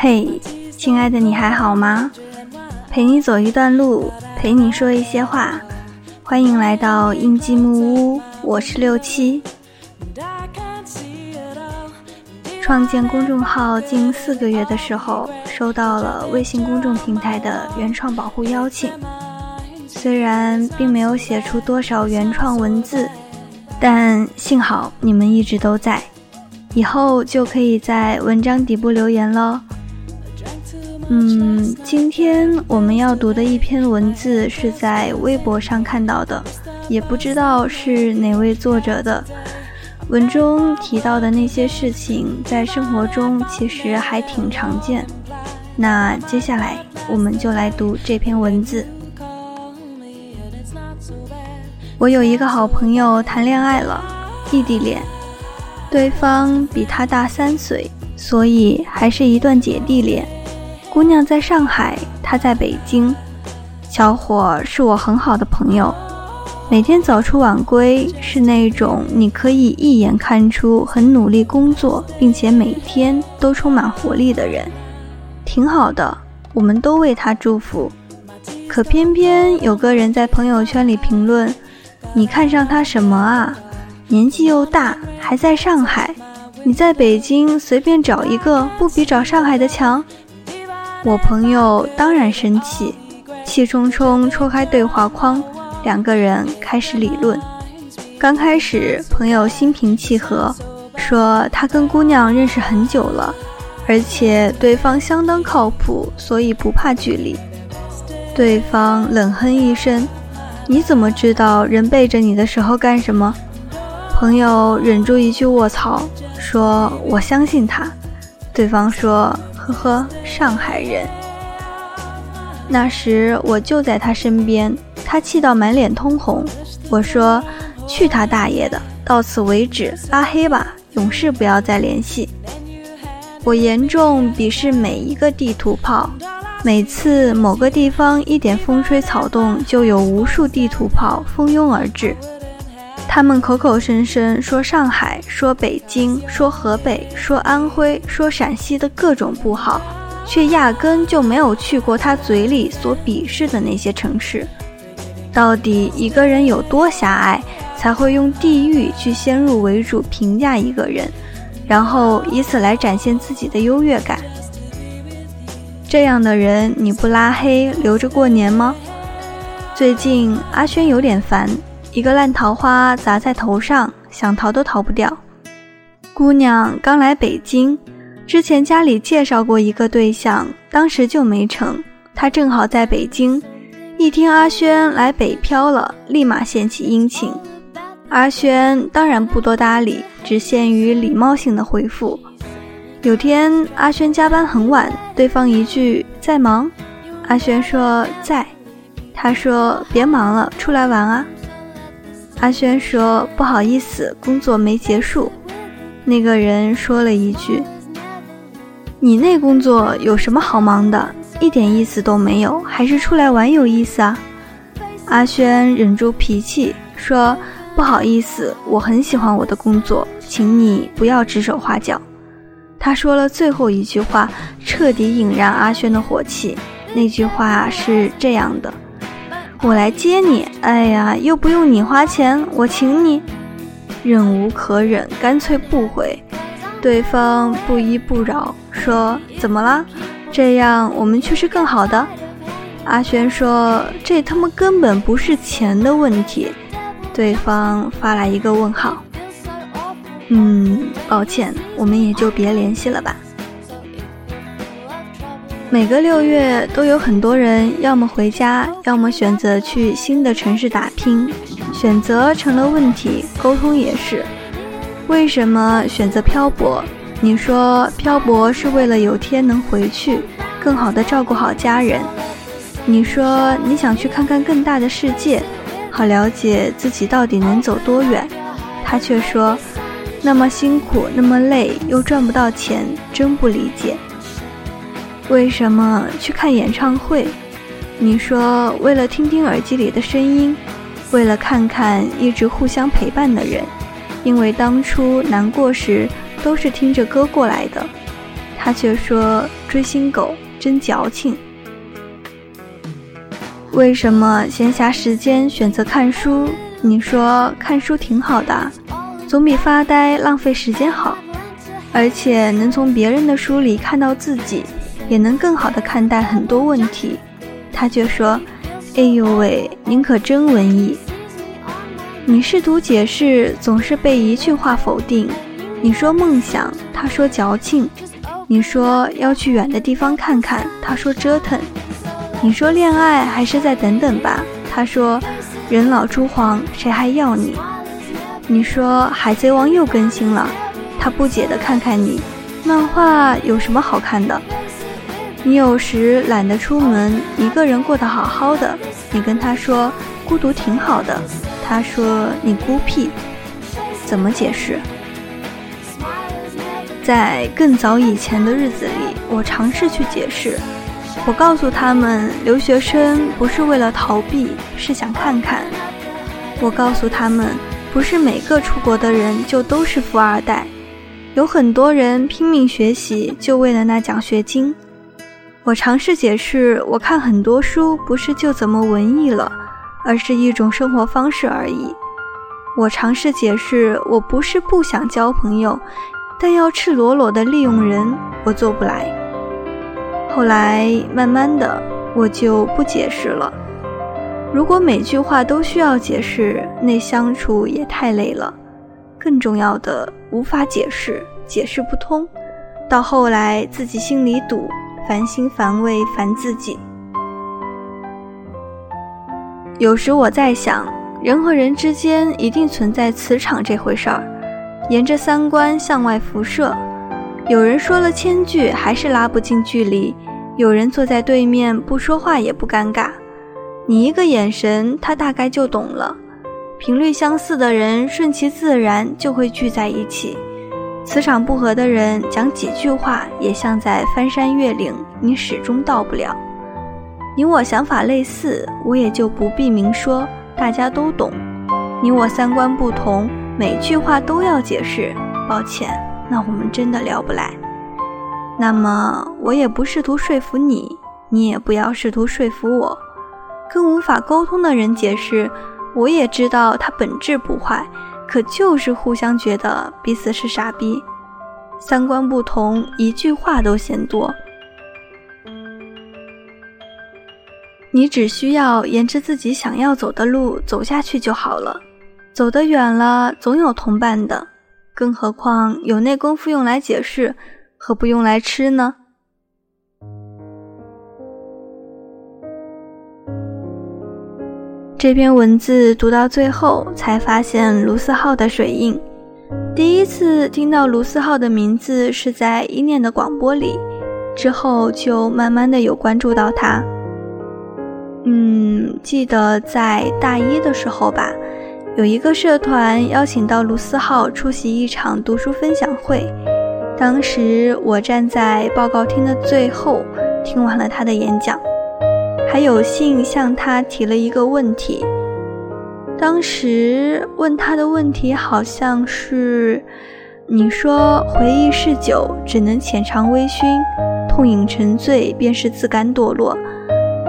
嘿，亲爱的，你还好吗？陪你走一段路，陪你说一些话。欢迎来到印记木屋，我是六七。创建公众号近四个月的时候，收到了微信公众平台的原创保护邀请。虽然并没有写出多少原创文字，但幸好你们一直都在。以后就可以在文章底部留言了。嗯，今天我们要读的一篇文字是在微博上看到的，也不知道是哪位作者的。文中提到的那些事情，在生活中其实还挺常见。那接下来我们就来读这篇文字。我有一个好朋友谈恋爱了，异地恋。对方比他大三岁，所以还是一段姐弟恋。姑娘在上海，他在北京。小伙是我很好的朋友，每天早出晚归，是那种你可以一眼看出很努力工作，并且每天都充满活力的人，挺好的。我们都为他祝福。可偏偏有个人在朋友圈里评论：“你看上他什么啊？”年纪又大，还在上海。你在北京随便找一个，不比找上海的强？我朋友当然生气，气冲冲戳开对话框，两个人开始理论。刚开始，朋友心平气和，说他跟姑娘认识很久了，而且对方相当靠谱，所以不怕距离。对方冷哼一声：“你怎么知道人背着你的时候干什么？”朋友忍住一句卧槽，说：“我相信他。”对方说：“呵呵，上海人。”那时我就在他身边，他气到满脸通红。我说：“去他大爷的，到此为止，拉黑吧，永世不要再联系。”我严重鄙视每一个地图炮，每次某个地方一点风吹草动，就有无数地图炮蜂拥而至。他们口口声声说上海，说北京，说河北，说安徽，说陕西的各种不好，却压根就没有去过他嘴里所鄙视的那些城市。到底一个人有多狭隘，才会用地域去先入为主评价一个人，然后以此来展现自己的优越感？这样的人你不拉黑留着过年吗？最近阿轩有点烦。一个烂桃花砸在头上，想逃都逃不掉。姑娘刚来北京，之前家里介绍过一个对象，当时就没成。她正好在北京，一听阿轩来北漂了，立马献起殷勤。阿轩当然不多搭理，只限于礼貌性的回复。有天阿轩加班很晚，对方一句在忙，阿轩说在，他说别忙了，出来玩啊。阿轩说：“不好意思，工作没结束。”那个人说了一句：“你那工作有什么好忙的？一点意思都没有，还是出来玩有意思啊？”阿轩忍住脾气说：“不好意思，我很喜欢我的工作，请你不要指手画脚。”他说了最后一句话，彻底引燃阿轩的火气。那句话是这样的。我来接你，哎呀，又不用你花钱，我请你。忍无可忍，干脆不回。对方不依不饶，说：“怎么了？这样我们去吃更好的。”阿轩说：“这他妈根本不是钱的问题。”对方发来一个问号。嗯，抱歉，我们也就别联系了吧。每个六月都有很多人，要么回家，要么选择去新的城市打拼。选择成了问题，沟通也是。为什么选择漂泊？你说漂泊是为了有天能回去，更好的照顾好家人。你说你想去看看更大的世界，好了解自己到底能走多远。他却说，那么辛苦，那么累，又赚不到钱，真不理解。为什么去看演唱会？你说为了听听耳机里的声音，为了看看一直互相陪伴的人，因为当初难过时都是听着歌过来的。他却说追星狗真矫情。为什么闲暇时间选择看书？你说看书挺好的，总比发呆浪费时间好，而且能从别人的书里看到自己，也能更好的看待很多问题。他却说：“哎呦喂，您可真文艺。”你试图解释，总是被一句话否定。你说梦想，他说矫情；你说要去远的地方看看，他说折腾。你说恋爱还是再等等吧，他说人老珠黄，谁还要你？你说海贼王又更新了，他不解的看看你，漫画有什么好看的？你有时懒得出门，一个人过得好好的，你跟他说孤独挺好的，他说你孤僻，怎么解释？在更早以前的日子里，我尝试去解释。我告诉他们，留学生不是为了逃避，是想看看。我告诉他们，不是每个出国的人就都是富二代，有很多人拼命学习就为了那奖学金。我尝试解释，我看很多书不是就怎么文艺了，而是一种生活方式而已。我尝试解释，我不是不想交朋友，但要赤裸裸的利用人，我做不来。后来慢慢的，我就不解释了。如果每句话都需要解释，那相处也太累了。更重要的，无法解释，解释不通，到后来自己心里堵，烦心烦胃，烦自己。有时我在想，人和人之间一定存在磁场这回事儿，沿着三观向外辐射。有人说了千句，还是拉不近距离。有人坐在对面不说话也不尴尬，你一个眼神，他大概就懂了。频率相似的人，顺其自然就会聚在一起；磁场不合的人，讲几句话也像在翻山越岭，你始终到不了。你我想法类似，我也就不必明说，大家都懂。你我三观不同，每句话都要解释，抱歉，那我们真的聊不来。那么我也不试图说服你，你也不要试图说服我。跟无法沟通的人解释，我也知道他本质不坏，可就是互相觉得彼此是傻逼。三观不同，一句话都嫌多。你只需要沿着自己想要走的路走下去就好了。走得远了，总有同伴的。更何况有那功夫用来解释。何不用来吃呢？这篇文字读到最后，才发现卢思浩的水印。第一次听到卢思浩的名字是在一念的广播里，之后就慢慢的有关注到他。嗯，记得在大一的时候吧，有一个社团邀请到卢思浩出席一场读书分享会。当时我站在报告厅的最后，听完了他的演讲，还有幸向他提了一个问题。当时问他的问题好像是：你说回忆是酒，只能浅尝微醺，痛饮沉醉便是自甘堕落。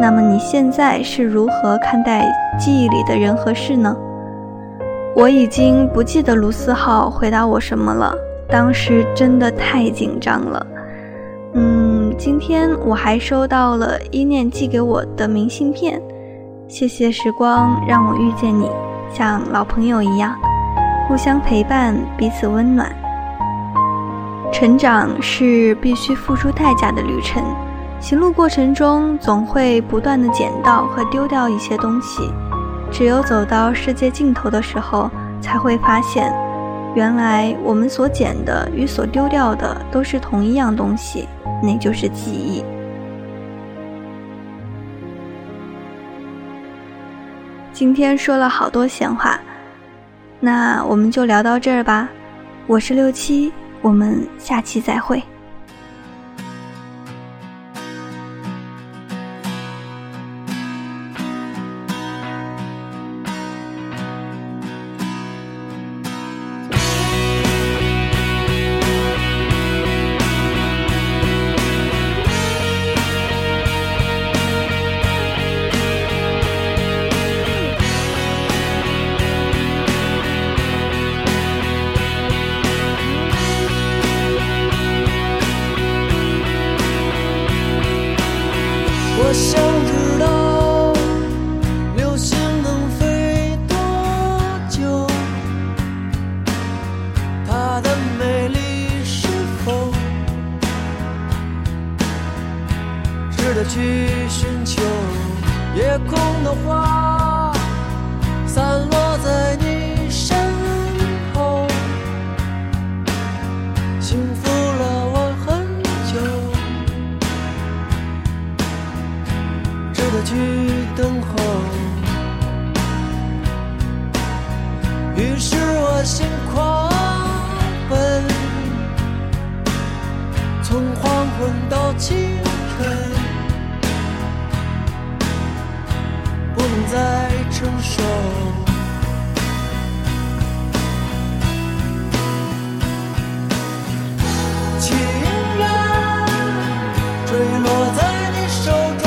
那么你现在是如何看待记忆里的人和事呢？我已经不记得卢思浩回答我什么了。当时真的太紧张了，今天我还收到了一念寄给我的明信片，谢谢时光让我遇见你，像老朋友一样，互相陪伴，彼此温暖。成长是必须付出代价的旅程，行路过程中总会不断的捡到和丢掉一些东西，只有走到世界尽头的时候，才会发现。原来我们所捡的与所丢掉的都是同一样东西，那就是记忆。今天说了好多闲话，那我们就聊到这儿吧。我是六七，我们下期再会。在承受，情愿坠落在你手中，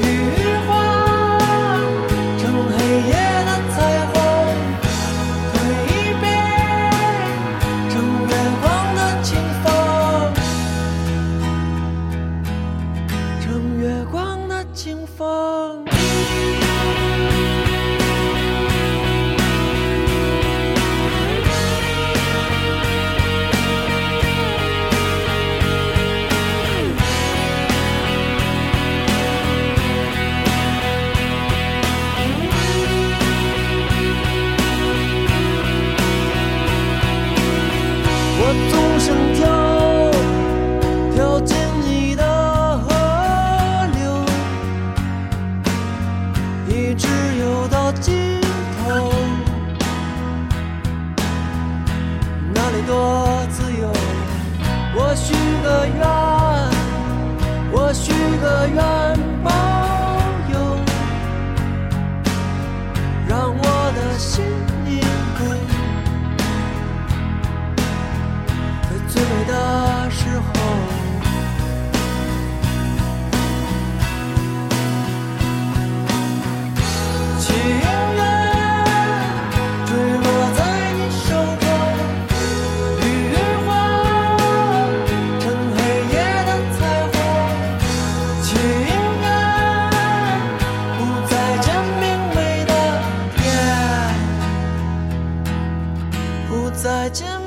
雨化成黑夜的彩虹，泪变成月光的清风，成月光的清风。再见